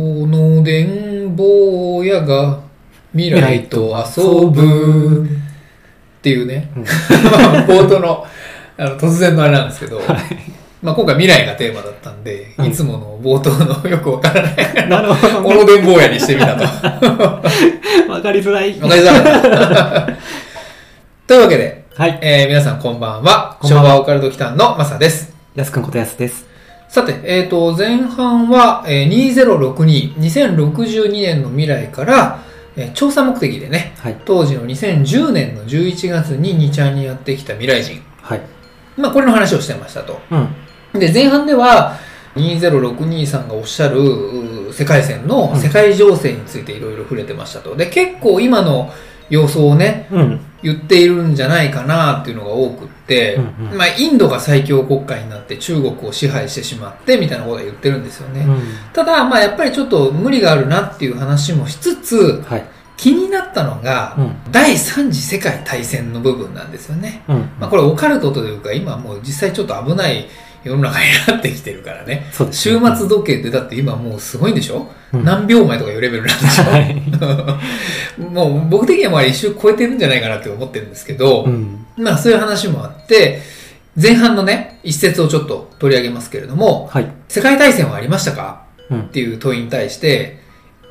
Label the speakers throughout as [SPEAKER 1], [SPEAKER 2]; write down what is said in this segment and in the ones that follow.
[SPEAKER 1] おのでん坊やが未来と遊ぶっていうね、冒頭のあの突然のあれなんですけど、まあ、今回未来がテーマだったんで、
[SPEAKER 2] うん
[SPEAKER 1] いつもの冒頭のよくわからない、
[SPEAKER 2] なるほど、
[SPEAKER 1] おのでん坊やにしてみたと。
[SPEAKER 2] わかりづらい。
[SPEAKER 1] わかりづらかった。というわけで、
[SPEAKER 2] はい。
[SPEAKER 1] えー皆さんこんばんは。
[SPEAKER 2] こんばんは
[SPEAKER 1] 昭和オカルト期間のマサです。
[SPEAKER 2] やすくんことやすです。
[SPEAKER 1] さて、えっ、と、前半は、えー2062、2062年の未来から、えー調査目的でね、
[SPEAKER 2] はい。
[SPEAKER 1] 当時の2010年の11月に2ちゃんにやってきた未来人。
[SPEAKER 2] はい。
[SPEAKER 1] まあ、これの話をしてましたと。
[SPEAKER 2] うん。
[SPEAKER 1] で、前半では、2062さんがおっしゃる世界線の世界情勢についていろいろ触れてましたと。で、結構今の様相をね、
[SPEAKER 2] うん。
[SPEAKER 1] 言っているんじゃないかなっていうのが多く
[SPEAKER 2] うんうん
[SPEAKER 1] まあ、インドが最強国家になって中国を支配してしまってみたいなことは言ってるんですよね。
[SPEAKER 2] うん。
[SPEAKER 1] ただ、まあ、やっぱりちょっと無理があるなっていう話もしつつ、
[SPEAKER 2] はい。
[SPEAKER 1] 気になったのが、
[SPEAKER 2] うん。
[SPEAKER 1] 第三次世界大戦の部分なんですよね。
[SPEAKER 2] うん。
[SPEAKER 1] まあ、これオカルトというか、今もう実際ちょっと危ない世の中になってきてるからね。
[SPEAKER 2] そうです
[SPEAKER 1] 終
[SPEAKER 2] ね。
[SPEAKER 1] 末時計ってだって今もうすごいんでしょ、
[SPEAKER 2] うん
[SPEAKER 1] 何秒前とかいうレベルなんでしょ？
[SPEAKER 2] はい。
[SPEAKER 1] もう僕的にはまあ一周超えてるんじゃないかなって思ってるんですけど、
[SPEAKER 2] うん。
[SPEAKER 1] まあそういう話もあって、前半のね、一節をちょっと取り上げますけれども、
[SPEAKER 2] はい。
[SPEAKER 1] 世界大戦はありましたか？
[SPEAKER 2] うん
[SPEAKER 1] っ。ていう問いに対して、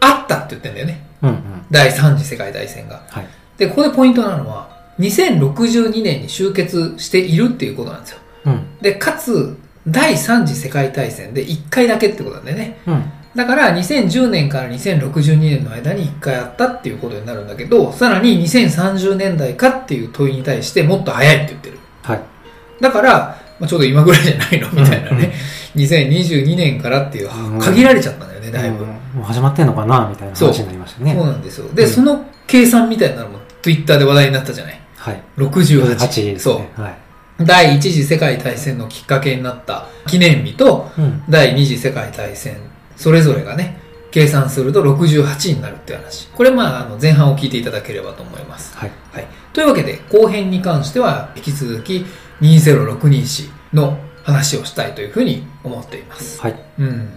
[SPEAKER 1] あったって言ってんだよね。
[SPEAKER 2] うん。うん。
[SPEAKER 1] 第三次世界大戦が。
[SPEAKER 2] はい。
[SPEAKER 1] で、ここでポイントなのは、2062年に終結しているっていうことなんですよ。
[SPEAKER 2] うん。
[SPEAKER 1] で、かつ、第三次世界大戦で1回だけってことなんだよね。
[SPEAKER 2] うん。
[SPEAKER 1] だから、2010年から2062年の間に1回あったっていうことになるんだけど、さらに2030年代かっていう問いに対してもっと早いって言ってる。
[SPEAKER 2] はい。
[SPEAKER 1] だから、まあ、ちょうど今ぐらいじゃないの？みたいなね。2022年からっていう
[SPEAKER 2] うん、
[SPEAKER 1] 限られちゃったんだよね、だいぶ。
[SPEAKER 2] うんもう始まってんのかな？みたいな話になりましたね。
[SPEAKER 1] そうなんですよ。で、
[SPEAKER 2] うん
[SPEAKER 1] その計算みたいなのも Twitter で話題になったじゃない？
[SPEAKER 2] はい。
[SPEAKER 1] 68。
[SPEAKER 2] 8です
[SPEAKER 1] そう
[SPEAKER 2] ね。。はい。
[SPEAKER 1] 第一次世界大戦のきっかけになった記念日と
[SPEAKER 2] うん。
[SPEAKER 1] 第二次世界大戦、それぞれがね、計算すると68になるっていう話。これまあ、あの前半を聞いていただければと思います。
[SPEAKER 2] はい。
[SPEAKER 1] はい。というわけで、後編に関しては引き続き2062史の話をしたいというふうに思っています。
[SPEAKER 2] はい。
[SPEAKER 1] うん。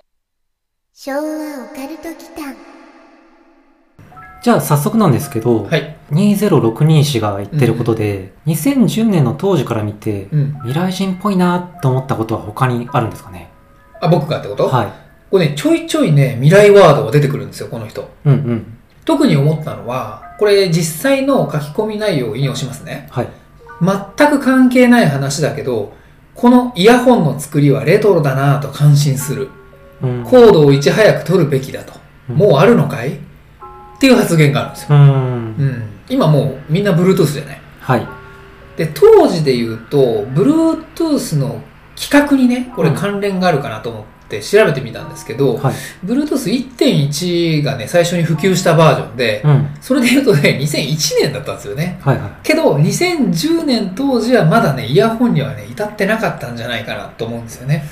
[SPEAKER 3] 昭和オカルト祈間
[SPEAKER 2] じゃあ早速なんですけど、
[SPEAKER 1] はい。
[SPEAKER 2] 2062氏が言ってることで、2010年の当時から見て、
[SPEAKER 1] うん。
[SPEAKER 2] 未来人っぽいなと思ったことは他にあるんですかね？
[SPEAKER 1] あ、僕がってこと？
[SPEAKER 2] はい。
[SPEAKER 1] これね、ちょいちょいね、未来ワードが出てくるんですよ、この人。
[SPEAKER 2] うんうん。
[SPEAKER 1] 特に思ったのは、これ実際の書き込み内容を引用しますね。
[SPEAKER 2] はい。
[SPEAKER 1] 全く関係ない話だけど、このイヤホンの作りはレトロだなぁと感心する。
[SPEAKER 2] うん。
[SPEAKER 1] コードをいち早く取るべきだと。
[SPEAKER 2] うん
[SPEAKER 1] もうあるのかい？っていう発言があるんですよ。
[SPEAKER 2] うん。
[SPEAKER 1] うん。今もうみんな Bluetooth じゃない。
[SPEAKER 2] はい。
[SPEAKER 1] で、当時で言うと、Bluetooth の規格にね、これ
[SPEAKER 2] うん
[SPEAKER 1] 関連があるかなと思って調べてみたんですけど、
[SPEAKER 2] はい。
[SPEAKER 1] Bluetooth1.1 がね、最初に普及したバージョンで、
[SPEAKER 2] うん。
[SPEAKER 1] それで言うとね、2001年だったんですよね。
[SPEAKER 2] はいはい。
[SPEAKER 1] けど、2010年当時はまだね、イヤホンにはね、至ってなかったんじゃないかなと思うんですよね。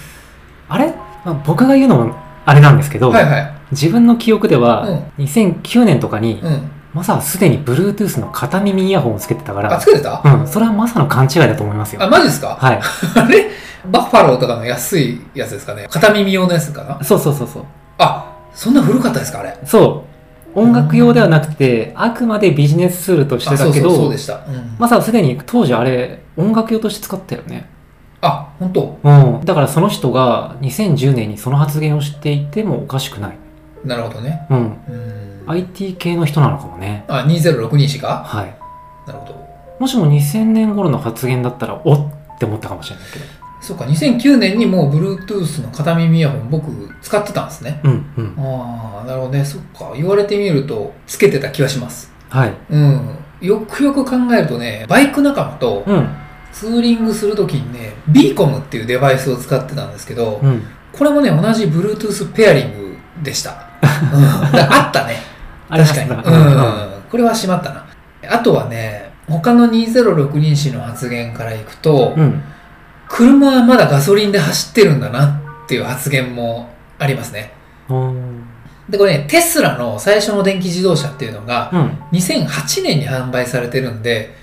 [SPEAKER 2] あれ、まあ、僕が言うのもあれなんですけど、
[SPEAKER 1] はいはい。
[SPEAKER 2] 自分の記憶では、2009年とかに、
[SPEAKER 1] うん。
[SPEAKER 2] マサはすでに Bluetooth の片耳イヤホンをつけてたか
[SPEAKER 1] あ、
[SPEAKER 2] ら
[SPEAKER 1] つ、けてた？
[SPEAKER 2] うん、それはマサの勘違いだと思いますよ。
[SPEAKER 1] あ、マジですか？
[SPEAKER 2] はい。
[SPEAKER 1] あれ？バッファローとかの安いやつですかね？片耳用のやつかな？
[SPEAKER 2] そうそうそうそう。
[SPEAKER 1] あ、そんな古かったですかあれ？
[SPEAKER 2] そう。音楽用ではなくて、あくまでビジネスツールとして
[SPEAKER 1] あ、そ
[SPEAKER 2] だけ
[SPEAKER 1] うそう、そう
[SPEAKER 2] ど
[SPEAKER 1] で、した。うん。
[SPEAKER 2] マサはすでに当時あれ、音楽用として使ったよね。
[SPEAKER 1] あ、本当？
[SPEAKER 2] うん。だからその人が2010年にその発言をしていてもおかしくない。
[SPEAKER 1] なるほどね。
[SPEAKER 2] うん。
[SPEAKER 1] うん。
[SPEAKER 2] IT 系の人なのかもね。
[SPEAKER 1] あ、2062しか？
[SPEAKER 2] はい。
[SPEAKER 1] なるほど。
[SPEAKER 2] もしも2000年頃の発言だったら、おっって思ったかもしれないけど。
[SPEAKER 1] そうか、2009年にもう Bluetooth の片耳イヤホン僕使ってたんですね。
[SPEAKER 2] うん、うん。
[SPEAKER 1] ああ、なるほどね。そっか。言われてみると、つけてた気はします。
[SPEAKER 2] はい。
[SPEAKER 1] うん。よくよく考えるとね、バイク仲間と
[SPEAKER 2] うん。
[SPEAKER 1] ツーリングするときにね、ビーコムっていうデバイスを使ってたんですけど、
[SPEAKER 2] うん。
[SPEAKER 1] これもね、同じ Bluetooth ペアリングでした。うん、あったね。確かに。
[SPEAKER 2] うん
[SPEAKER 1] うん。これはしまったな。あとはね、他の2062氏の発言からいくと、
[SPEAKER 2] うん。
[SPEAKER 1] 車はまだガソリンで走ってるんだなっていう発言もありますね。
[SPEAKER 2] うん。
[SPEAKER 1] で、これね、テスラの最初の電気自動車っていうのが、
[SPEAKER 2] うん。
[SPEAKER 1] 2008年に販売されてるんで、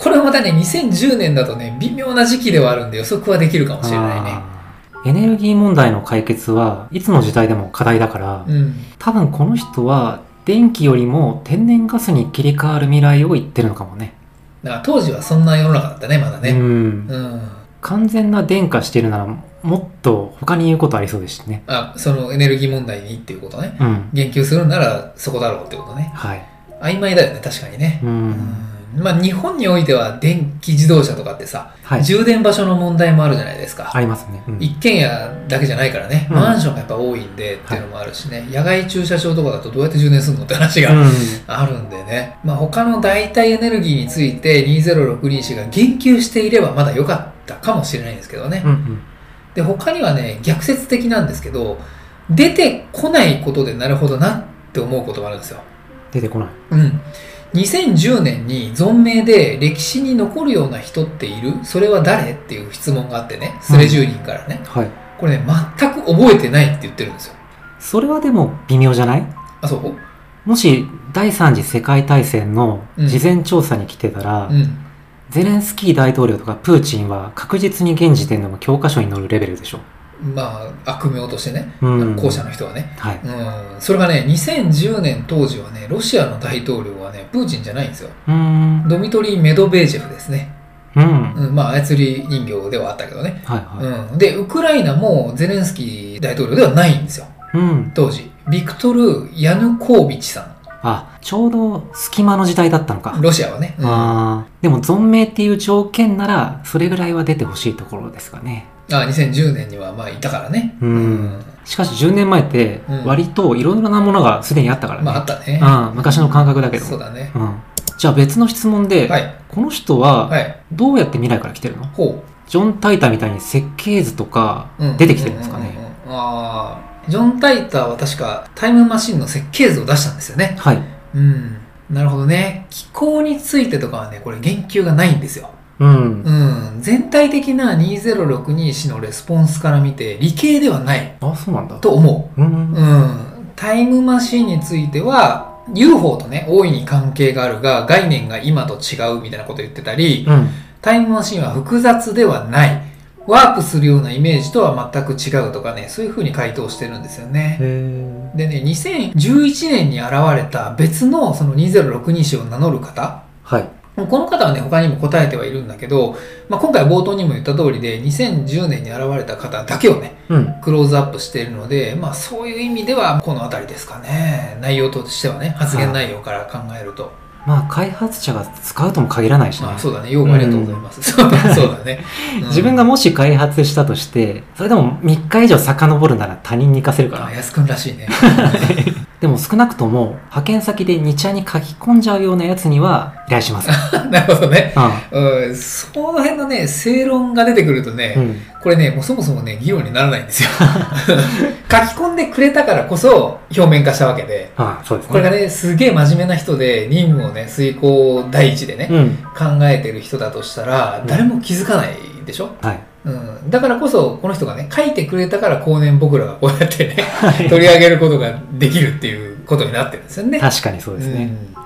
[SPEAKER 1] これはまたね、2010年だとね、微妙な時期ではあるんで予測はできるかもしれないね。
[SPEAKER 2] エネルギー問題の解決はいつの時代でも課題だから、
[SPEAKER 1] うん。
[SPEAKER 2] 多分この人は電気よりも天然ガスに切り替わる未来を言ってるのかもね。
[SPEAKER 1] だから当時はそんな世の中だったね、まだ
[SPEAKER 2] う
[SPEAKER 1] ね。
[SPEAKER 2] ん。
[SPEAKER 1] うん。
[SPEAKER 2] 完全な電化してるならもっと他に言うことありそうですしね。
[SPEAKER 1] あ、そのエネルギー問題にっていうことね。
[SPEAKER 2] うん。
[SPEAKER 1] 言及するならそこだろうってことね。
[SPEAKER 2] はい。
[SPEAKER 1] 曖昧だよね、確かにね。
[SPEAKER 2] う。
[SPEAKER 1] うんまあ日本においては電気自動車とかってさ、
[SPEAKER 2] はい。
[SPEAKER 1] 充電場所の問題もあるじゃないですか。
[SPEAKER 2] ありますね。うん
[SPEAKER 1] 一軒家だけじゃないからね、
[SPEAKER 2] うん
[SPEAKER 1] マンションがやっぱ多いんでっていうのもあるしね、野外駐車場とかだとどうやって充電するのって話が
[SPEAKER 2] うん。
[SPEAKER 1] あるんでね、まあ他の代替エネルギーについて2062氏が言及していればまだ良かったかもしれないんですけどね。
[SPEAKER 2] うんうん。
[SPEAKER 1] で、他にはね、逆説的なんですけど、出てこないことでなるほどなって思うこともあるんですよ。
[SPEAKER 2] 出てこない。
[SPEAKER 1] うん。2010年に存命で歴史に残るような人っている？それは誰？っていう質問があってね、スレ10人からね。
[SPEAKER 2] はい。
[SPEAKER 1] これね、全く覚えてないって言ってるんですよ。
[SPEAKER 2] それはでも微妙じゃない？
[SPEAKER 1] あ、そう？
[SPEAKER 2] もし第三次世界大戦の
[SPEAKER 1] うん
[SPEAKER 2] 事前調査に来てたら、
[SPEAKER 1] うん。
[SPEAKER 2] ゼレンスキー大統領とかプーチンは確実に現時点でも教科書に載るレベルでしょ。
[SPEAKER 1] まあ、悪名としてね、後者の人はね。
[SPEAKER 2] はい。
[SPEAKER 1] うん。それがね、2010年当時はね、ロシアの大統領はね、プーチンじゃないんですよ。ドミトリー・メドベージェフですね。
[SPEAKER 2] うん。
[SPEAKER 1] うん、まあ、操り人形ではあったけどね。
[SPEAKER 2] はいは
[SPEAKER 1] うん。で、ウクライナもゼレンスキー大統領ではないんですよ。
[SPEAKER 2] い。うん。
[SPEAKER 1] 当時。ビクトル・ヤヌコービチさん。
[SPEAKER 2] あ、ちょうど隙間の時代だったのか。
[SPEAKER 1] ロシアはね。うん
[SPEAKER 2] あーでも存命っていう条件なら、それぐらいは出てほしいところですかね。
[SPEAKER 1] あ2010年にはまあいたからね。
[SPEAKER 2] うんしかし10年前って
[SPEAKER 1] うん、
[SPEAKER 2] 割といろいろなものがすでにあったからね。
[SPEAKER 1] まああったね。
[SPEAKER 2] うん、昔の感覚だけど。
[SPEAKER 1] そうだね。
[SPEAKER 2] うん。じゃあ別の質問で、
[SPEAKER 1] はい。
[SPEAKER 2] この人は
[SPEAKER 1] はい。
[SPEAKER 2] どうやって未来から来てるの？
[SPEAKER 1] ほ
[SPEAKER 2] ジョン・タイターみたいに設計図とか
[SPEAKER 1] う。うん
[SPEAKER 2] 出てきてるんですかね、
[SPEAKER 1] うんうんうんうんああ。ジョン・タイターは確かタイムマシンの設計図を出したんですよね。
[SPEAKER 2] はい。
[SPEAKER 1] うん。なるほどね。気候についてとかはね、これ言及がないんですよ。
[SPEAKER 2] うん。
[SPEAKER 1] うん。全体的な2062氏のレスポンスから見て理系ではない
[SPEAKER 2] あ、そうなんだ。
[SPEAKER 1] と思
[SPEAKER 2] うん。
[SPEAKER 1] う。うん。タイムマシンについては、UFO とね、大いに関係があるが、概念が今と違うみたいなこと言ってたり、
[SPEAKER 2] うん。
[SPEAKER 1] タイムマシンは複雑ではない。ワープするようなイメージとは全く違うとかね、そういう風に回答してるんですよね。
[SPEAKER 2] へ
[SPEAKER 1] でね、2011年に現れた別のその2062氏を名乗る方、
[SPEAKER 2] はい。
[SPEAKER 1] この方はね、他にも答えてはいるんだけど、まあ、今回冒頭にも言った通りで、2010年に現れた方だけをね、
[SPEAKER 2] うん。
[SPEAKER 1] クローズアップしているので、まあそういう意味ではこの辺りですかね。内容としてはね、発言内容から考えると。
[SPEAKER 2] まあ、開発者が使うとも限らないしね
[SPEAKER 1] まあ。そうだね、用語ありがとうございます。そうだ そうだね。うん
[SPEAKER 2] 自分がもし開発したとして、それでも3日以上遡るなら他人に活かせるか
[SPEAKER 1] あ、
[SPEAKER 2] ら。
[SPEAKER 1] 安くんらしいね。
[SPEAKER 2] でも少なくとも、派遣先で2茶に書き込んじゃうようなやつには依頼します。
[SPEAKER 1] なるほどね。
[SPEAKER 2] う
[SPEAKER 1] うん、その辺のね、正論が出てくるとね、
[SPEAKER 2] ん。うん。
[SPEAKER 1] これね、もうそもそもね、議論にならないんですよ。書き込んでくれたからこそ表面化したわけで、
[SPEAKER 2] ああ、そうですね。
[SPEAKER 1] これがね、すげえ真面目な人で、任務をね、遂行第一でね、
[SPEAKER 2] うん。
[SPEAKER 1] 考えてる人だとしたら、誰も気づかないでしょ？
[SPEAKER 2] はい。
[SPEAKER 1] うん。だからこそ、この人がね、書いてくれたから後年僕らがこうやってね、
[SPEAKER 2] はい
[SPEAKER 1] 取り上げることができるっていうことになってるんですよね。
[SPEAKER 2] 確かにそうですね。
[SPEAKER 1] うん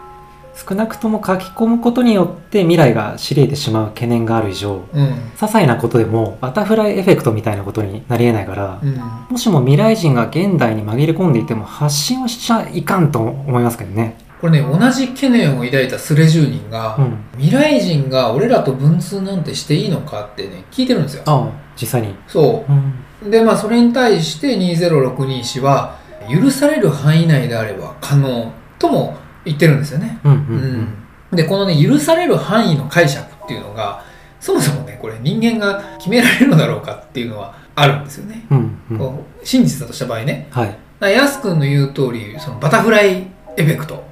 [SPEAKER 2] 少なくとも書き込むことによって未来が知れてしまう懸念がある以上、
[SPEAKER 1] うん。
[SPEAKER 2] 些細なことでもバタフライエフェクトみたいなことになり得ないから、
[SPEAKER 1] うん。
[SPEAKER 2] もしも未来人が現代に紛れ込んでいても発信はしちゃいかんと思いますけどね。
[SPEAKER 1] これね、同じ懸念を抱いたスレ住人が、
[SPEAKER 2] うん。
[SPEAKER 1] 未来人が俺らと文通なんてしていいのかってね、聞いてるんですよ。
[SPEAKER 2] ああ、実際に。
[SPEAKER 1] そ
[SPEAKER 2] うん。
[SPEAKER 1] う。で、まあ、それに対して2062氏は、許される範囲内であれば可能とも言ってるんですよね。
[SPEAKER 2] うん。
[SPEAKER 1] で、このね、許される範囲の解釈っていうのが、そもそもね、これ人間が決められるのだろうかっていうのはあるんですよね。
[SPEAKER 2] うん。うん。
[SPEAKER 1] こう真実だとした場合ね。
[SPEAKER 2] はい。
[SPEAKER 1] だからヤス君の言う通り、そのバタフライエフェクト
[SPEAKER 2] うん。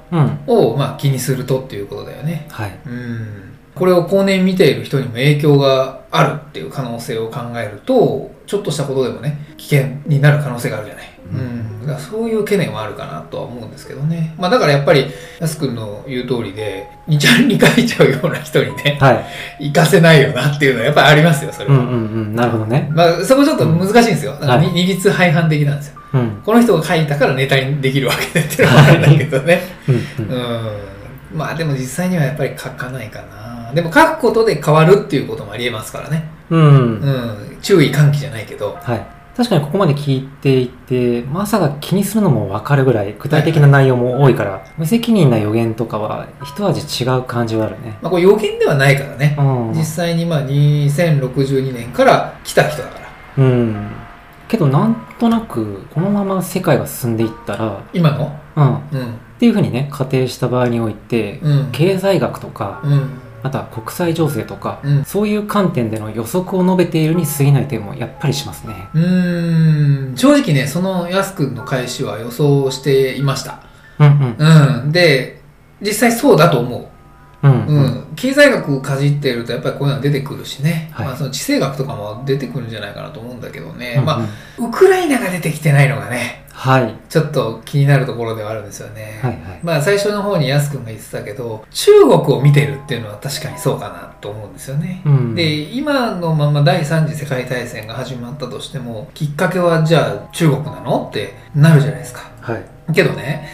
[SPEAKER 1] を、まあ、気にするとっていうことだよね。
[SPEAKER 2] はい。
[SPEAKER 1] うん。これを後年見ている人にも影響があるっていう可能性を考えると、ちょっとしたことでもね、危険になる可能性があるじゃない。
[SPEAKER 2] う
[SPEAKER 1] うんそういう懸念はあるかなとは思うんですけどね。まあだからやっぱり、やすくんの言う通りで、2ちゃんに書いちゃうような人にね、
[SPEAKER 2] はい。
[SPEAKER 1] 行かせないよなっていうのはやっぱりありますよ、それは。
[SPEAKER 2] うんうんうん。なるほどね。
[SPEAKER 1] まあそこちょっと難しいんですよ。なんか二律背反的なんですよ。
[SPEAKER 2] うん。
[SPEAKER 1] この人が書いたからネタにできるわけでっていうのもあるんだけどね。
[SPEAKER 2] うんうん。
[SPEAKER 1] うん。まあでも実際にはやっぱり書かないかな。でも書くことで変わるっていうこともありえますからね。
[SPEAKER 2] うん
[SPEAKER 1] うん。注意喚起じゃないけど。
[SPEAKER 2] はい。確かにここまで聞いていて、まさか気にするのもわかるぐらい具体的な内容も多いから、無責任な予言とかは一味違う感じはあるね。
[SPEAKER 1] まあこれ予言ではないからね。
[SPEAKER 2] うん。
[SPEAKER 1] 実際にまあ2062年から来た人だから。
[SPEAKER 2] うん。けどなんとなく、このまま世界が進んでいったら、
[SPEAKER 1] 今の？
[SPEAKER 2] うん。っ
[SPEAKER 1] うん。
[SPEAKER 2] ていうふうにね、仮定した場合において、
[SPEAKER 1] うん。
[SPEAKER 2] 経済学とか、
[SPEAKER 1] うん。
[SPEAKER 2] また国際情勢とか、
[SPEAKER 1] うん
[SPEAKER 2] そういう観点での予測を述べているに過ぎない点もやっぱりしますね。
[SPEAKER 1] うーん。正直ね、そのやすくんの返しは予想していました。
[SPEAKER 2] うんうん。
[SPEAKER 1] うん。で、実際そうだと思う。
[SPEAKER 2] うん
[SPEAKER 1] う。ん、経済学かじっているとやっぱりこういうのは出てくるしね、
[SPEAKER 2] はい
[SPEAKER 1] まあ、その地政学とかも出てくるんじゃないかなと思うんだけどね、
[SPEAKER 2] うんうん
[SPEAKER 1] まあ、ウクライナが出てきてないのがね
[SPEAKER 2] はい。
[SPEAKER 1] ちょっと気になるところではあるんですよね、
[SPEAKER 2] はいはい。
[SPEAKER 1] まあ最初の方にやすくんが言ってたけど中国を見てるっていうのは確かにそうかなと思うんですよね、
[SPEAKER 2] うん。
[SPEAKER 1] で今のまま第三次世界大戦が始まったとしてもきっかけはじゃあ中国なの？ってなるじゃないですか
[SPEAKER 2] はい。
[SPEAKER 1] けどね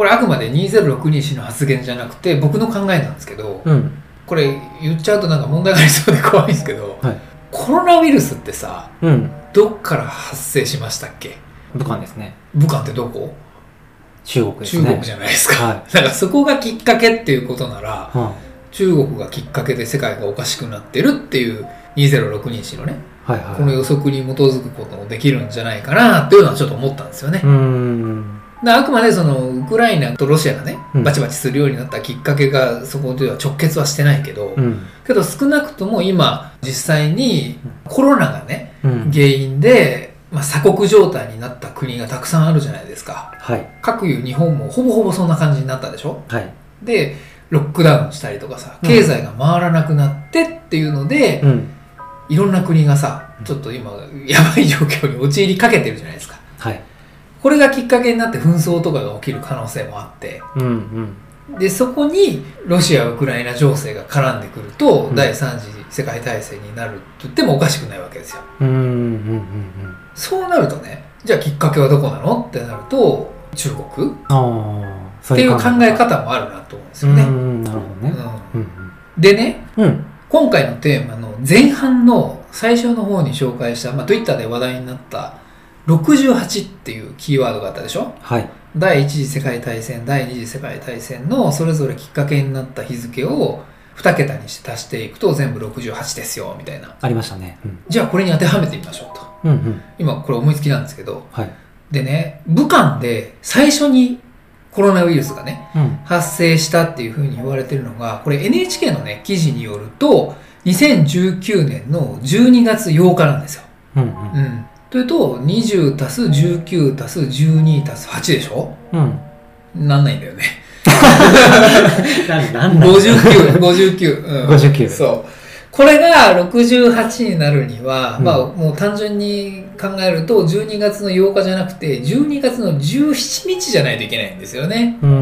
[SPEAKER 1] これあくまで2062氏の発言じゃなくて僕の考えなんですけど、
[SPEAKER 2] うん。
[SPEAKER 1] これ言っちゃうとなんか問題がありそうで怖いんですけど、
[SPEAKER 2] はい
[SPEAKER 1] コロナウイルスってさ
[SPEAKER 2] うん。
[SPEAKER 1] どっから発生しましたっけ？
[SPEAKER 2] 武漢ですね。
[SPEAKER 1] 武漢ってどこ？
[SPEAKER 2] 中国ですね。
[SPEAKER 1] 中国じゃないですか、
[SPEAKER 2] は
[SPEAKER 1] だからそこがきっかけっていうことなら
[SPEAKER 2] は
[SPEAKER 1] 中国がきっかけで世界がおかしくなってるっていう2062氏のね
[SPEAKER 2] いはいはい。
[SPEAKER 1] この予測に基づくこともできるんじゃないかなっていうのはちょっと思ったんですよね
[SPEAKER 2] うーん。
[SPEAKER 1] であくまでそのウクライナとロシアがね
[SPEAKER 2] うん
[SPEAKER 1] バチバチするようになったきっかけがそこでは直結はしてないけど、
[SPEAKER 2] うん。
[SPEAKER 1] けど少なくとも今実際にコロナがね
[SPEAKER 2] うん。
[SPEAKER 1] 原因で、まあ、鎖国状態になった国がたくさんあるじゃないですか
[SPEAKER 2] はい。
[SPEAKER 1] 各いう日本もほぼほぼそんな感じになったでしょ
[SPEAKER 2] はい。
[SPEAKER 1] でロックダウンしたりとかさ
[SPEAKER 2] うん
[SPEAKER 1] 経済が回らなくなってっていうので、
[SPEAKER 2] うん。
[SPEAKER 1] いろんな国がさちょっと今やばい状況に陥りかけてるじゃないですか
[SPEAKER 2] はい。
[SPEAKER 1] これがきっかけになって紛争とかが起きる可能性もあって
[SPEAKER 2] うんうん。
[SPEAKER 1] でそこにロシア・ウクライナ情勢が絡んでくると、
[SPEAKER 2] うん
[SPEAKER 1] 第三次世界大戦になると言ってもおかしくないわけですよ
[SPEAKER 2] うんうんうんうん。
[SPEAKER 1] そうなるとねじゃあきっかけはどこなのってなると中国っていう考え
[SPEAKER 2] 方
[SPEAKER 1] 方もあるなと思うんですよね、
[SPEAKER 2] うん。なるほどね。うん
[SPEAKER 1] うんでね
[SPEAKER 2] うん。うん。
[SPEAKER 1] 今回のテーマの前半の最初の方に紹介した、まあ、Twitter で話題になった68っていうキーワードがあったでしょ？
[SPEAKER 2] はい。
[SPEAKER 1] 第一次世界大戦第二次世界大戦のそれぞれきっかけになった日付を2桁にして足していくと全部68ですよみたいな
[SPEAKER 2] ありましたね。うん。
[SPEAKER 1] じゃあこれに当てはめてみましょうと
[SPEAKER 2] うんうん。
[SPEAKER 1] 今これ思いつきなんですけど
[SPEAKER 2] はい。
[SPEAKER 1] でね武漢で最初にコロナウイルスがね
[SPEAKER 2] うん。
[SPEAKER 1] 発生したっていうふうに言われてるのがこれ NHK のね記事によると2019年の12月8日なんですよ。
[SPEAKER 2] うんうん。
[SPEAKER 1] うん、というと20たす19たす12たす8でしょ？
[SPEAKER 2] うん。
[SPEAKER 1] なんないんだよね。
[SPEAKER 2] なんなんだ
[SPEAKER 1] 59、59。うん、
[SPEAKER 2] 59
[SPEAKER 1] そう。これが68になるには、
[SPEAKER 2] うん
[SPEAKER 1] まあもう単純に考えると12月の8日じゃなくて12月の17日じゃないといけないんですよね。
[SPEAKER 2] うーん。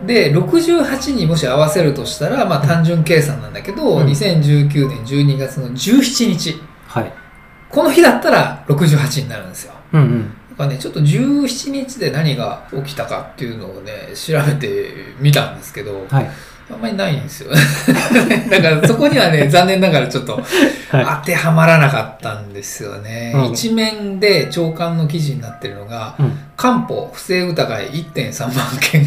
[SPEAKER 1] うん、で68にもし合わせるとしたら、まあ、単純計算なんだけど、
[SPEAKER 2] うん
[SPEAKER 1] 2019年12月の17日
[SPEAKER 2] はい。
[SPEAKER 1] この日だったら68になるんですよ
[SPEAKER 2] うんうん。
[SPEAKER 1] だからねちょっと17日で何が起きたかっていうのをね調べてみたんですけど
[SPEAKER 2] はい。
[SPEAKER 1] あんまりないんですよ だからそこにはね 残念ながらちょっと
[SPEAKER 2] は
[SPEAKER 1] 当てはまらなかったんですよね、
[SPEAKER 2] うん
[SPEAKER 1] 一面で長官の記事になってるのが
[SPEAKER 2] い。うん。
[SPEAKER 1] 官報不正疑い1.3万件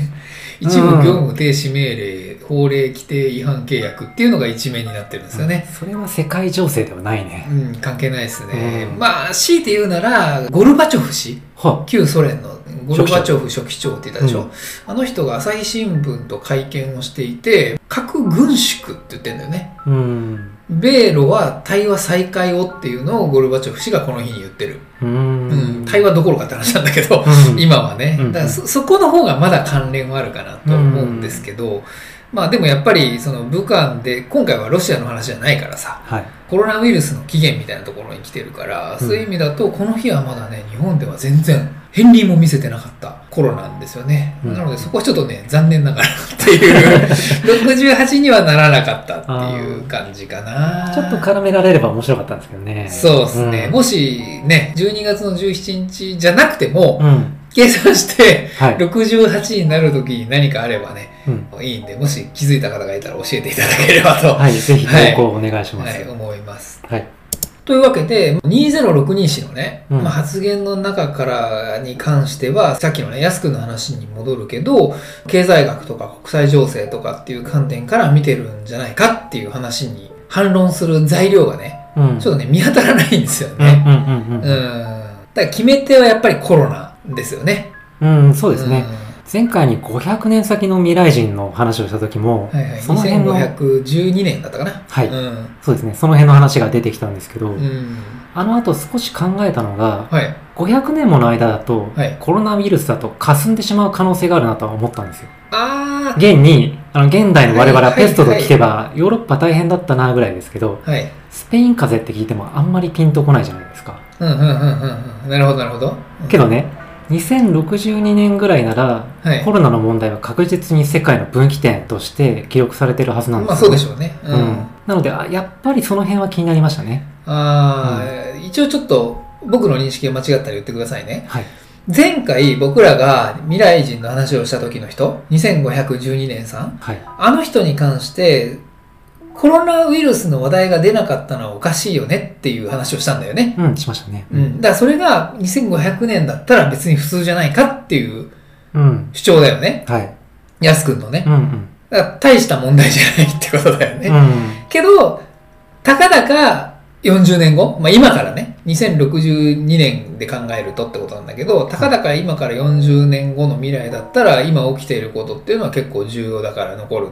[SPEAKER 1] 一部業務停止命令、法令規定違反契約っていうのが一面になってるんですよね、
[SPEAKER 2] それは世界情勢ではないね。
[SPEAKER 1] うん、関係ないですね、
[SPEAKER 2] うん。
[SPEAKER 1] まあ強いて言うならゴルバチョフ氏。
[SPEAKER 2] は。
[SPEAKER 1] 旧ソ連のゴルバチョフ書記長って言ったでしょ、
[SPEAKER 2] うん。
[SPEAKER 1] あの人が朝日新聞と会見をしていて核軍縮って言ってんだよね。
[SPEAKER 2] うん。
[SPEAKER 1] 米ロは対話再開をっていうのをゴルバチョフ氏がこの日に言ってる、
[SPEAKER 2] うー
[SPEAKER 1] うん。
[SPEAKER 2] ん。
[SPEAKER 1] 対話どころかって話なんだけど、
[SPEAKER 2] うん。
[SPEAKER 1] 今はね、
[SPEAKER 2] うん。
[SPEAKER 1] だからそそこの方がまだ関連はあるかなと思うんですけど、まあでもやっぱりその武漢で今回はロシアの話じゃないからさ
[SPEAKER 2] はい。
[SPEAKER 1] コロナウイルスの起源みたいなところに来てるから、そういう意味だとこの日はまだね日本では全然片鱗も見せてなかった頃なんですよね、
[SPEAKER 2] うん
[SPEAKER 1] なのでそこはちょっとね残念ながらっていう 68にはならなかったっていう感じかな
[SPEAKER 2] ちょっと絡められれば面白かったんですけどね。
[SPEAKER 1] そうですね、
[SPEAKER 2] うん
[SPEAKER 1] もしね12月の17日じゃなくても、
[SPEAKER 2] うん。
[SPEAKER 1] 計算して
[SPEAKER 2] はい。
[SPEAKER 1] 68になる時に何かあればね
[SPEAKER 2] うん。
[SPEAKER 1] いいんでもし気づいた方がいたら教えていただければと、
[SPEAKER 2] はい。ぜひ投稿お願いします。
[SPEAKER 1] はい、思います
[SPEAKER 2] はい。
[SPEAKER 1] というわけで、2062氏のね、
[SPEAKER 2] うん
[SPEAKER 1] まあ、発言の中からに関しては、さっきのね、安くの話に戻るけど、経済学とか国際情勢とかっていう観点から見てるんじゃないかっていう話に反論する材料がね、
[SPEAKER 2] うん。
[SPEAKER 1] ちょっとね、見当たらないんですよ
[SPEAKER 2] うん
[SPEAKER 1] ね。
[SPEAKER 2] うんうん
[SPEAKER 1] うん。だから決め手はやっぱりコロナですよね。
[SPEAKER 2] うん。うん、そうですね。前回に500年先の未来人の話をした時も、
[SPEAKER 1] うん。はいはい。
[SPEAKER 2] その辺の、
[SPEAKER 1] 2512年だったかな。
[SPEAKER 2] はい
[SPEAKER 1] うん。
[SPEAKER 2] そうですね。その辺の話が出てきたんですけど、
[SPEAKER 1] うん。
[SPEAKER 2] あの後少し考えたのが、
[SPEAKER 1] はい。
[SPEAKER 2] 500年もの間だと、
[SPEAKER 1] はい
[SPEAKER 2] コロナウイルスだと霞んでしまう可能性があるなとは思ったんですよ。
[SPEAKER 1] あ
[SPEAKER 2] 現に、あの、現代の我々はペストと聞けば、ヨーロッパ大変だったなぐらいですけど、
[SPEAKER 1] ー。はい。
[SPEAKER 2] スペイン風邪って聞いてもあんまりピンとこないじゃないですか。
[SPEAKER 1] うんうんうんうんうん。なるほどなるほど。うん
[SPEAKER 2] けどね、2062年ぐらいなら、
[SPEAKER 1] はい
[SPEAKER 2] コロナの問題は確実に世界の分岐点として記録されてるはずなんですよ、
[SPEAKER 1] まあそうでしょうね。う。
[SPEAKER 2] うんん。なのであ、やっぱりその辺は気になりましたね。
[SPEAKER 1] ああ、一応ちょっと僕の認識が間違ったら言ってくださいね。
[SPEAKER 2] はい。
[SPEAKER 1] 前回僕らが未来人の話をした時の人、2512年さん、
[SPEAKER 2] はい。
[SPEAKER 1] あの人に関して、コロナウイルスの話題が出なかったのはおかしいよねっていう話をしたんだよね。
[SPEAKER 2] うん、しましたね。
[SPEAKER 1] うん。だからそれが2500年だったら別に普通じゃないかっていう
[SPEAKER 2] うん。
[SPEAKER 1] 主張だよね。
[SPEAKER 2] はい。
[SPEAKER 1] やすくんのね
[SPEAKER 2] う。んうん。
[SPEAKER 1] だから大した問題じゃないってことだよね。
[SPEAKER 2] うん。
[SPEAKER 1] けど、たかだか40年後、まあ今からね、2062年で考えるとってことなんだけど、たかだか今から40年後の未来だったら、今起きていることっていうのは結構重要だから残る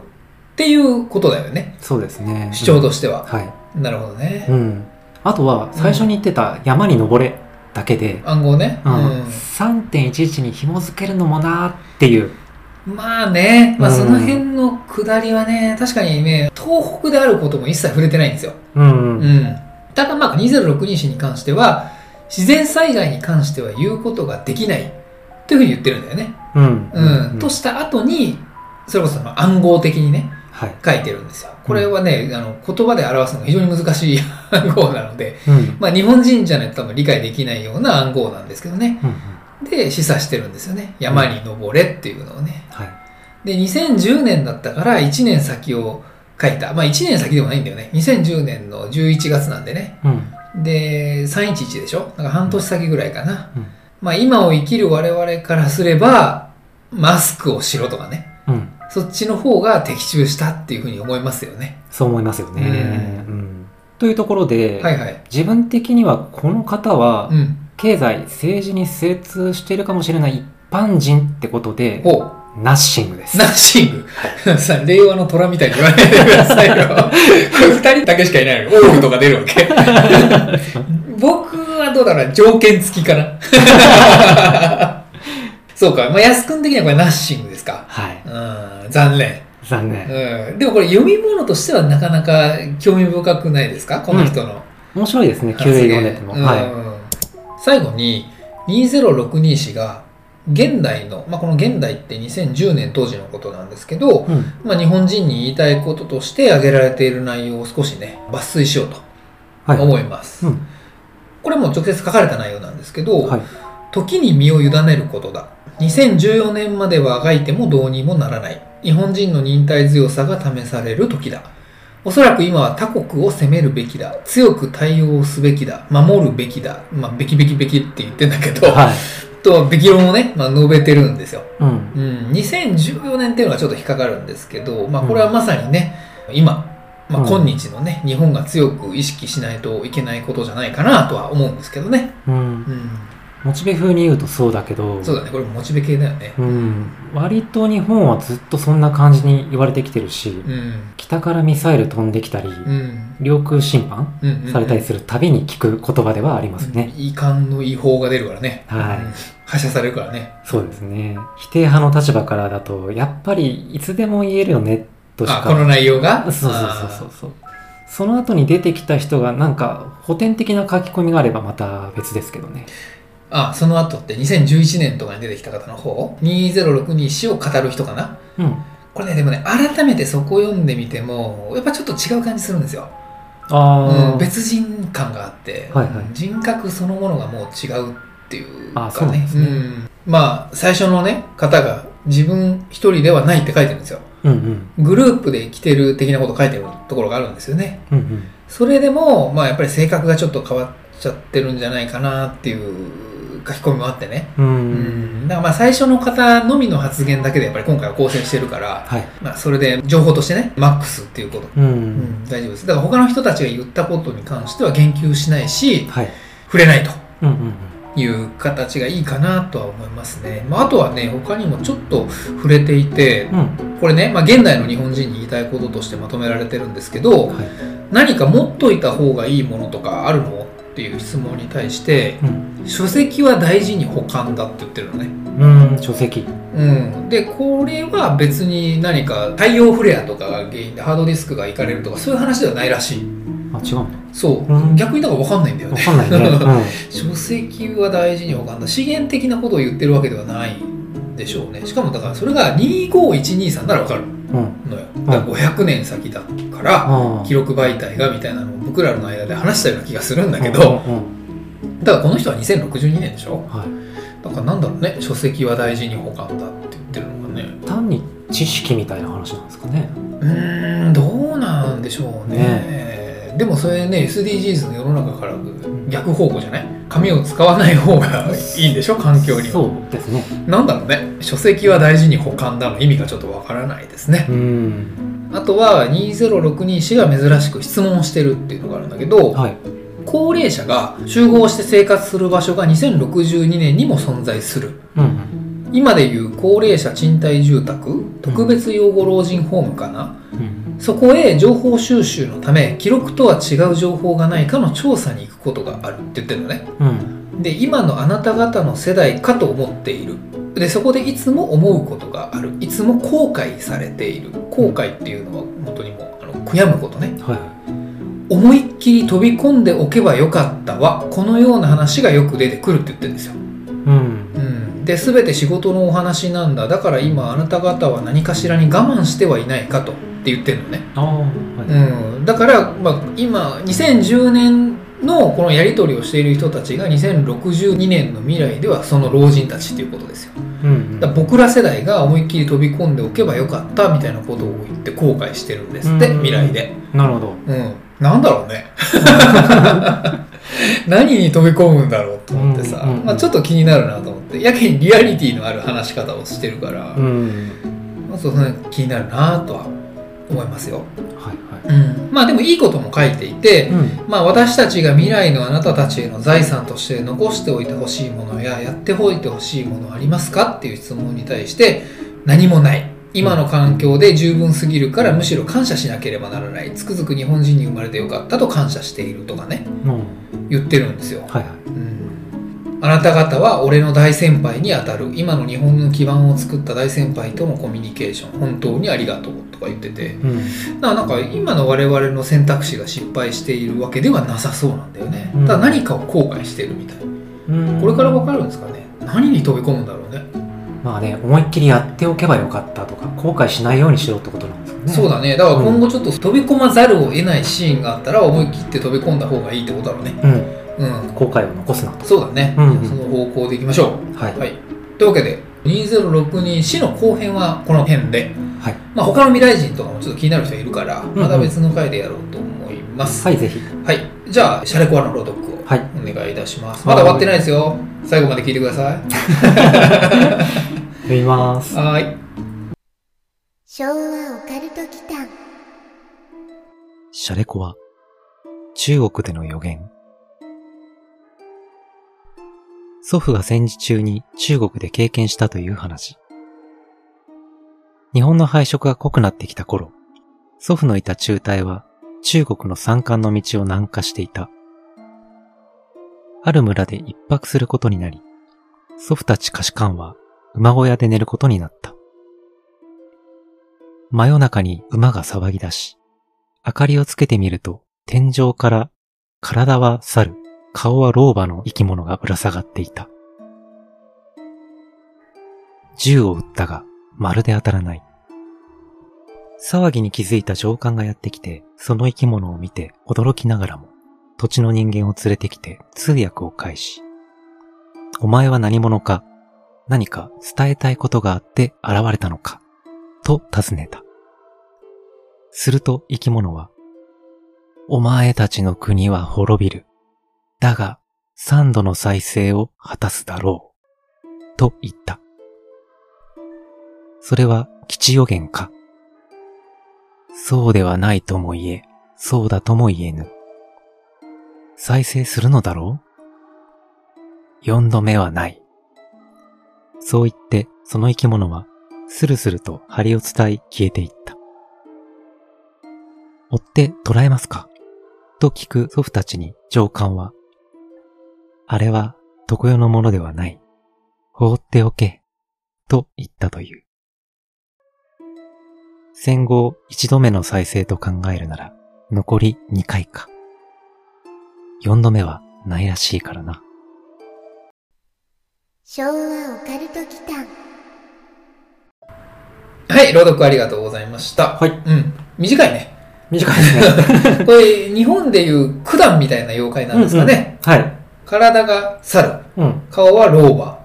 [SPEAKER 1] っていうことだよね。
[SPEAKER 2] そうですね。
[SPEAKER 1] 主張としては。
[SPEAKER 2] はい。
[SPEAKER 1] なるほどね
[SPEAKER 2] う。ん。あとは、最初に言ってた山に登れだけで、
[SPEAKER 1] 暗号ね。
[SPEAKER 2] うん、3.11に紐づけるのもなーっていう。
[SPEAKER 1] うん。まあね、まあ
[SPEAKER 2] うん
[SPEAKER 1] その辺の下りはね、確かにね、東北であることも一切触れてないんですよ。
[SPEAKER 2] うん。
[SPEAKER 1] うん。ただまあ2062氏に関しては、自然災害に関しては言うことができないというふうに言ってるんだよね。
[SPEAKER 2] うん。
[SPEAKER 1] うん。とした後に、それこそ暗号的にね、
[SPEAKER 2] はい。
[SPEAKER 1] 書いてるんですよ。これはね、あの、言葉で表すのが非常に難しい 暗号なので、
[SPEAKER 2] うん。
[SPEAKER 1] まあ日本人じゃないと多分理解できないような暗号なんですけどね。
[SPEAKER 2] うん。
[SPEAKER 1] で、示唆してるんですよね。山に登れっていうのをね。
[SPEAKER 2] はい。
[SPEAKER 1] で、2010年だったから1年先を書いた。まあ1年先でもないんだよね。2010年の11月なんでね。
[SPEAKER 2] うん。
[SPEAKER 1] で、311でしょだから半年先ぐらいかな。
[SPEAKER 2] うん
[SPEAKER 1] まあ今を生きる我々からすれば、マスクをしろとかね。
[SPEAKER 2] うん。
[SPEAKER 1] そっちの方が的中したっていうふうに思いますよね。
[SPEAKER 2] そう思いますよね。うん。というところで、
[SPEAKER 1] はいはい。
[SPEAKER 2] 自分的にはこの方は
[SPEAKER 1] う、ん。
[SPEAKER 2] 経済、政治に精通しているかもしれない一般人ってことで、
[SPEAKER 1] ほ
[SPEAKER 2] ナッシングです。
[SPEAKER 1] う。ナッシング。さ、令和の虎みたいに言わないでくださいよ。二人だけしかいないのに、オールとか出るわけ。僕はどうだろうな条件付きかな。そうか。まあ、安くん的にはこれナッシングですか？
[SPEAKER 2] はい。
[SPEAKER 1] うん、残念。
[SPEAKER 2] 残念。
[SPEAKER 1] うん。でもこれ読み物としてはなかなか興味深くないですか？この人の。
[SPEAKER 2] 面白いですね、読んでても。
[SPEAKER 1] うん
[SPEAKER 2] は
[SPEAKER 1] 最後に2062氏が現代の、まあ、この現代って2010年当時のことなんですけど、
[SPEAKER 2] い。うん。
[SPEAKER 1] まあ、日本人に言いたいこととして挙げられている内容を少しね抜粋しようと
[SPEAKER 2] はい。
[SPEAKER 1] 思います、
[SPEAKER 2] うん。
[SPEAKER 1] これも直接書かれた内容なんですけど、
[SPEAKER 2] はい。
[SPEAKER 1] 時に身を委ねることだ2014年まではあがいてもどうにもならない。日本人の忍耐強さが試される時だ。おそらく今は他国を攻めるべきだ。強く対応すべきだ。守るべきだ。まあべきべきべきって言ってんだけど、
[SPEAKER 2] はい。
[SPEAKER 1] とべき論をね、まあ、述べてるんですよ。
[SPEAKER 2] うん。
[SPEAKER 1] うん、2014年っていうのがちょっと引っかかるんですけど、まあ、これはまさにね、今、まあ、
[SPEAKER 2] うん。
[SPEAKER 1] 今日のね、日本が強く意識しないといけないことじゃないかなとは思うんですけどね。
[SPEAKER 2] うん。
[SPEAKER 1] うん、
[SPEAKER 2] モチベ風に言うとそうだけど、
[SPEAKER 1] そうだね、これモチベ系だよね。
[SPEAKER 2] うん。割と日本はずっとそんな感じに言われてきてるし、
[SPEAKER 1] うん、
[SPEAKER 2] 北からミサイル飛んできたり、
[SPEAKER 1] うん、
[SPEAKER 2] 領空侵犯
[SPEAKER 1] うん、うん。
[SPEAKER 2] されたりするたびに聞く言葉ではありますね。
[SPEAKER 1] 遺憾の違法が出るからね。
[SPEAKER 2] はい
[SPEAKER 1] うん発射されるからね。
[SPEAKER 2] そうですね。否定派の立場からだと、やっぱりいつでも言えるよねっとしか。
[SPEAKER 1] あ、この内容が？
[SPEAKER 2] そうそうそうそうそう。その後に出てきた人がなんか補填的な書き込みがあればまた別ですけどね。
[SPEAKER 1] あ、その後って2011年とかに出てきた方の方 ?2062 死を語る人かな？
[SPEAKER 2] うん。
[SPEAKER 1] これね、でもね、改めてそこを読んでみても、やっぱちょっと違う感じするんですよ。
[SPEAKER 2] ああ、
[SPEAKER 1] うん、別人感があって、
[SPEAKER 2] はいはい
[SPEAKER 1] 人格そのものがもう違うっていうか
[SPEAKER 2] あそうなん
[SPEAKER 1] ね
[SPEAKER 2] ですね
[SPEAKER 1] んまあ最初のね方が自分一人ではないって書いてるんですよ
[SPEAKER 2] うんうん。
[SPEAKER 1] グループで生きてる的なこと書いてるところがあるんですよね
[SPEAKER 2] うんうん。
[SPEAKER 1] それでもまあやっぱり性格がちょっと変わっちゃってるんじゃないかなっていう書き込みもあってね
[SPEAKER 2] う。
[SPEAKER 1] うんんだからまあ最初の方のみの発言だけでやっぱり今回は構成してるから
[SPEAKER 2] はい。
[SPEAKER 1] まあそれで情報としてねマックスっていうこと
[SPEAKER 2] うん。
[SPEAKER 1] うん、大丈夫です。だから他の人たちが言ったことに関しては言及しないし、
[SPEAKER 2] はい。
[SPEAKER 1] 触れないと
[SPEAKER 2] うんうん
[SPEAKER 1] いう形がいいかなとは思いますね。まあ、あとはね、他にもちょっと触れていて
[SPEAKER 2] うん。う、ん。
[SPEAKER 1] これね、まあ、現代の日本人に言いたいこととしてまとめられてるんですけど、
[SPEAKER 2] はい。
[SPEAKER 1] 何か持っといた方がいいものとかあるの？っていう質問に対して、
[SPEAKER 2] うん。
[SPEAKER 1] 書籍は大事に保管だって言ってるのね。
[SPEAKER 2] うん、書籍。
[SPEAKER 1] うん、でこれは別に何か太陽フレアとかが原因でハードディスクがいかれるとかそういう話ではないらしい
[SPEAKER 2] あ、違うんだ。
[SPEAKER 1] そう、
[SPEAKER 2] うん
[SPEAKER 1] 逆にだから分かんないんだよね
[SPEAKER 2] わかんないね。
[SPEAKER 1] 書籍は大事に保管だ資源的なことを言ってるわけではないんでしょうねしかもだからそれが25123なら分かる
[SPEAKER 2] うん。うん。
[SPEAKER 1] のよ。だから500年先だから。記録媒体がみたいなのを僕らの間で話したような気がするんだけ
[SPEAKER 2] うん
[SPEAKER 1] どだからこの人は2062年でしょ？
[SPEAKER 2] はい。
[SPEAKER 1] だからなんだろうね書籍は大事に保管だって言ってるのがね。
[SPEAKER 2] 単に知識みたいな話なんですかね。
[SPEAKER 1] うーんどうなんでしょうねでもそれね SDGs の世の中から逆方向じゃない？紙を使わない方がいいんでしょ？環境には。
[SPEAKER 2] そうですね。
[SPEAKER 1] なんだろうね。書籍は大事に保管だの意味がちょっとわからないですね。
[SPEAKER 2] うん。
[SPEAKER 1] あとは2062氏が珍しく質問してるっていうのがあるんだけど、
[SPEAKER 2] はい。
[SPEAKER 1] 高齢者が集合して生活する場所が2062年にも存在する。
[SPEAKER 2] うん
[SPEAKER 1] 今でいう高齢者賃貸住宅特別養護老人ホームかな、
[SPEAKER 2] うん。うん。
[SPEAKER 1] そこへ情報収集のため記録とは違う情報がないかの調査に行くことがあるって言ってるのね。
[SPEAKER 2] うん。
[SPEAKER 1] で今のあなた方の世代かと思っている。でそこでいつも思うことがある。いつも後悔されている。後悔っていうのは本当にもうあの悔やむことね。
[SPEAKER 2] はい。
[SPEAKER 1] 思いっきり飛び込んでおけばよかったわ。このような話がよく出てくるって言ってるんですよ、
[SPEAKER 2] うん。
[SPEAKER 1] うん、で全て仕事のお話なんだ。だから今あなた方は何かしらに我慢してはいないかとって言ってるのね。
[SPEAKER 2] はい。
[SPEAKER 1] うん、だから、まあ、今2010年のこのやり取りをしている人たちが2062年の未来ではその老人たちっていうことですよ。
[SPEAKER 2] うん
[SPEAKER 1] だから僕ら世代が思いっきり飛び込んでおけばよかったみたいなことを言って後悔してるんですって
[SPEAKER 2] うん。
[SPEAKER 1] 未来で。
[SPEAKER 2] なるほど。
[SPEAKER 1] うん。なんだろうね。何に飛び込むんだろうと思ってさ、
[SPEAKER 2] うんうんうん。
[SPEAKER 1] まあ、ちょっと気になるなと思って。やけにリアリティのある話し方をしてるから、
[SPEAKER 2] うん。
[SPEAKER 1] まあ、そうね気になるなとは思いますよ、
[SPEAKER 2] はいは
[SPEAKER 1] うん、まあでもいいことも書いていて、
[SPEAKER 2] い。うん。
[SPEAKER 1] まあ私たちが未来のあなたたちへの財産として残しておいてほしいものややっておいてほしいものありますかっていう質問に対して何もない今の環境で十分すぎるからむしろ感謝しなければならないつくづく日本人に生まれてよかったと感謝しているとかね
[SPEAKER 2] うん。
[SPEAKER 1] 言ってるんですよ、
[SPEAKER 2] はいはい。
[SPEAKER 1] うん、あなた方は俺の大先輩にあたる。今の日本の基盤を作った大先輩とのコミュニケーション。本当にありがとうとか言ってて。
[SPEAKER 2] うん。
[SPEAKER 1] だからなんか今の我々の選択肢が失敗しているわけではなさそうなんだよね、
[SPEAKER 2] うん。
[SPEAKER 1] ただ何かを後悔してるみたい
[SPEAKER 2] うん。
[SPEAKER 1] これから分かるんですかね？何に飛び込むんだろうね、
[SPEAKER 2] まあね、思いっきりやっておけばよかったとか、後悔しないようにしろってことなんですよね。
[SPEAKER 1] そうだね。だから今後ちょっと飛び込まざるを得ないシーンがあったら思い切って飛び込んだ方がいいってことだろうね。
[SPEAKER 2] うん。
[SPEAKER 1] うん
[SPEAKER 2] 後悔を残すなと。
[SPEAKER 1] そうだね、
[SPEAKER 2] うんうん
[SPEAKER 1] その方向でいきましょう
[SPEAKER 2] はい。
[SPEAKER 1] はいというわけで2062死の後編はこの辺で、
[SPEAKER 2] はい。
[SPEAKER 1] まあ、他の未来人とかもちょっと気になる人いるから
[SPEAKER 2] ん
[SPEAKER 1] また別の回でやろうと思います、
[SPEAKER 2] はい、ぜひ。
[SPEAKER 1] はい、じゃあシャレコアの朗読を
[SPEAKER 2] はい。
[SPEAKER 1] お願いいたします。まだ終わってないですよ。最後まで聞いてください。
[SPEAKER 2] 読みます。
[SPEAKER 1] はーい。
[SPEAKER 3] 昭和オカルト祈間
[SPEAKER 2] シャレコは、中国での予言。祖父が戦時中に中国で経験したという話。日本の配色が濃くなってきた頃、祖父のいた中隊は中国の山間の道を南下していた。ある村で一泊することになり、祖父たち下士官は馬小屋で寝ることになった。真夜中に馬が騒ぎ出し、明かりをつけてみると、天井から体は猿、顔は老婆の生き物がぶら下がっていた。銃を撃ったが、まるで当たらない。騒ぎに気づいた上官がやってきて、その生き物を見て驚きながらも、土地の人間を連れてきて通訳を介し、お前は何者か、何か伝えたいことがあって現れたのか、と尋ねた。すると生き物は、お前たちの国は滅びる。だが、三度の再生を果たすだろう。と言った。それは吉予言か。そうではないとも言え、そうだとも言えぬ。再生するのだろう？四度目はない。そう言って、その生き物は、スルスルと針を伝い消えていった。追って捕らえますか？と聞く祖父たちに上官は、あれは床用のものではない。放っておけ。と言ったという。戦後一度目の再生と考えるなら、残り二回か。四度目はないらしいからな。
[SPEAKER 3] 昭和オカルト期間。
[SPEAKER 1] はい、朗読ありがとうございました。
[SPEAKER 2] はい。
[SPEAKER 1] うん。短いね。
[SPEAKER 2] 短いです
[SPEAKER 1] ね。これ、日本でいう九段みたいな妖怪なんですかね。
[SPEAKER 2] うんうん、はい。
[SPEAKER 1] 体が猿。うん、顔は老婆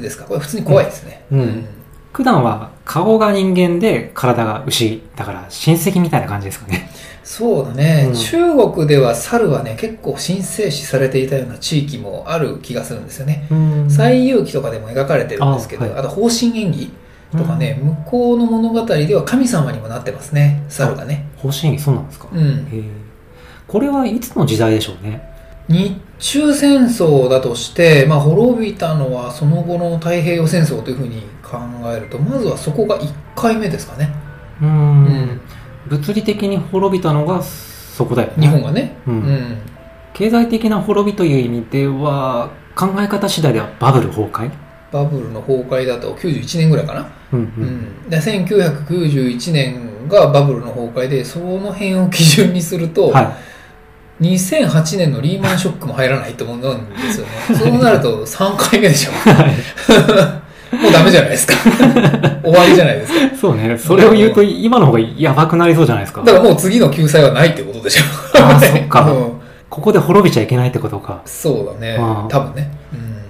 [SPEAKER 1] ですか、これ普通に怖いですね。
[SPEAKER 2] うん。うん、九段は顔が人間で体が牛。だから親戚みたいな感じですかね。
[SPEAKER 1] そうだね、うん、中国では猿はね結構神聖視されていたような地域もある気がするんですよね「西遊記」とかでも描かれてるんですけどあはい、あと方針演技とかね、うん、向こうの物語では神様にもなってますね。猿がね。
[SPEAKER 2] 方針演技そうなんですか、
[SPEAKER 1] うん、
[SPEAKER 2] これはいつの時代でしょうね？
[SPEAKER 1] 日中戦争だとして、まあ、滅びたのはその後の太平洋戦争というふうに考えるとまずはそこが1回目ですかね。
[SPEAKER 2] うん。うん。物理的に滅びたのがそこだよ
[SPEAKER 1] ね。日本がね、
[SPEAKER 2] うん、うん、経済的な滅びという意味では考え方次第ではバブル崩壊。
[SPEAKER 1] バブルの崩壊だと91年ぐらいかな、
[SPEAKER 2] うんうん。うん、
[SPEAKER 1] で1991年がバブルの崩壊でその辺を基準にすると、はい、2008年のリーマンショックも入らないと思うんですよね そうなると3回目でしょ、は いもうダメじゃないですか。終わりじゃないですか。
[SPEAKER 2] そうね。それを言うと今の方がやばくなりそうじゃないですか。
[SPEAKER 1] だからもう次の救済はないってことでしょ。
[SPEAKER 2] ああ、そっか、うん。ここで滅びちゃいけないってことか。
[SPEAKER 1] そうだね。多分ね。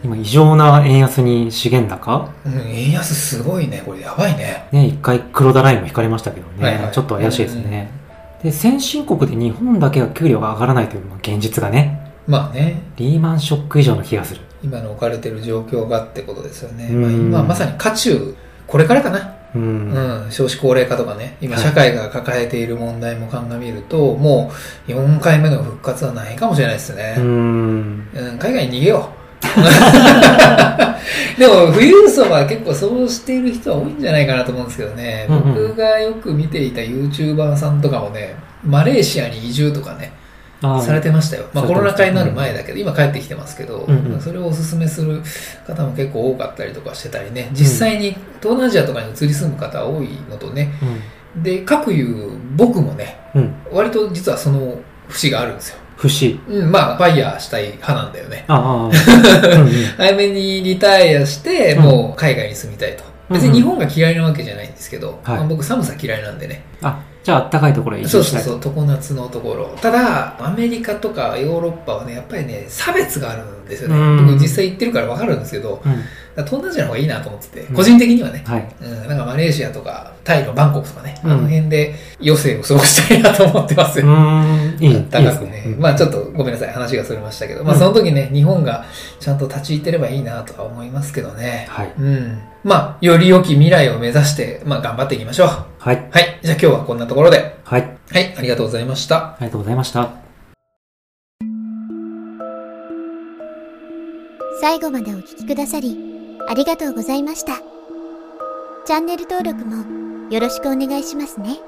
[SPEAKER 2] うん、今異常な円安に資源高？
[SPEAKER 1] うん、円安すごいね。これやばいね。
[SPEAKER 2] ね、一回黒田ラインも引かれましたけどね。はいはい、ちょっと怪しいですね。うん、で、先進国で日本だけは給料が上がらないという現実がね。
[SPEAKER 1] まあね。
[SPEAKER 2] リーマンショック以上の気がする。
[SPEAKER 1] 今の置かれてる状況がってことですよね。まあ、今まさに渦中、これからかな。
[SPEAKER 2] うん、
[SPEAKER 1] うん、少子高齢化とかね、今社会が抱えている問題も鑑みると、はい、もう4回目の復活はないかもしれないですね。
[SPEAKER 2] うん、
[SPEAKER 1] うん、海外に逃げよう。でも、富裕層は結構そうしている人は多いんじゃないかなと思うんですけどね、うんうん、僕がよく見ていた YouTuber さんとかもね、マレーシアに移住とかね、されてましたよ。まあコロナ禍になる前だけど、今帰ってきてますけど、うんうん、それをおすすめする方も結構多かったりとかしてたりね、実際に東南アジアとかに移り住む方多いのとね、うん、で、各いう僕もね、うん、割と実はその節があるんですよ。
[SPEAKER 2] 節
[SPEAKER 1] うん、まあ、ファイヤーしたい派なんだよね。
[SPEAKER 2] ああ。
[SPEAKER 1] 早めにリタイアして、もう海外に住みたいと。別に日本が嫌いなわけじゃないんですけど、まあ、僕寒さ嫌いなんでね。
[SPEAKER 2] あ、じゃあ暖かいところへ移
[SPEAKER 1] 住したいそうそうそう、常夏のところ。ただ、アメリカとかヨーロッパはね、やっぱりね、差別があるんですよね。僕実際行ってるからわかるんですけど、うん、東南アジアの方がいいなと思ってて、個人的にはね、
[SPEAKER 2] はい、
[SPEAKER 1] うん、なんかマレーシアとか、タイのバンコクとかね、あの辺で余生を過ごしたいなと思ってますよ。う
[SPEAKER 2] ん、いい。
[SPEAKER 1] 高くね。いいねまあちょっとごめんなさい、話がそれましたけど、まあその時ね、日本がちゃんと立ち入ってればいいなとは思いますけどね。
[SPEAKER 2] はい。
[SPEAKER 1] うん。まあ、より良き未来を目指して、まあ頑張っていきましょう。
[SPEAKER 2] はい。
[SPEAKER 1] はい。じゃあ今日はこんなところで。
[SPEAKER 2] はい。
[SPEAKER 1] はい、ありがとうございました。
[SPEAKER 2] ありがとうございました。
[SPEAKER 3] 最後までお聞きくださり、ありがとうございました。チャンネル登録もよろしくお願いしますね。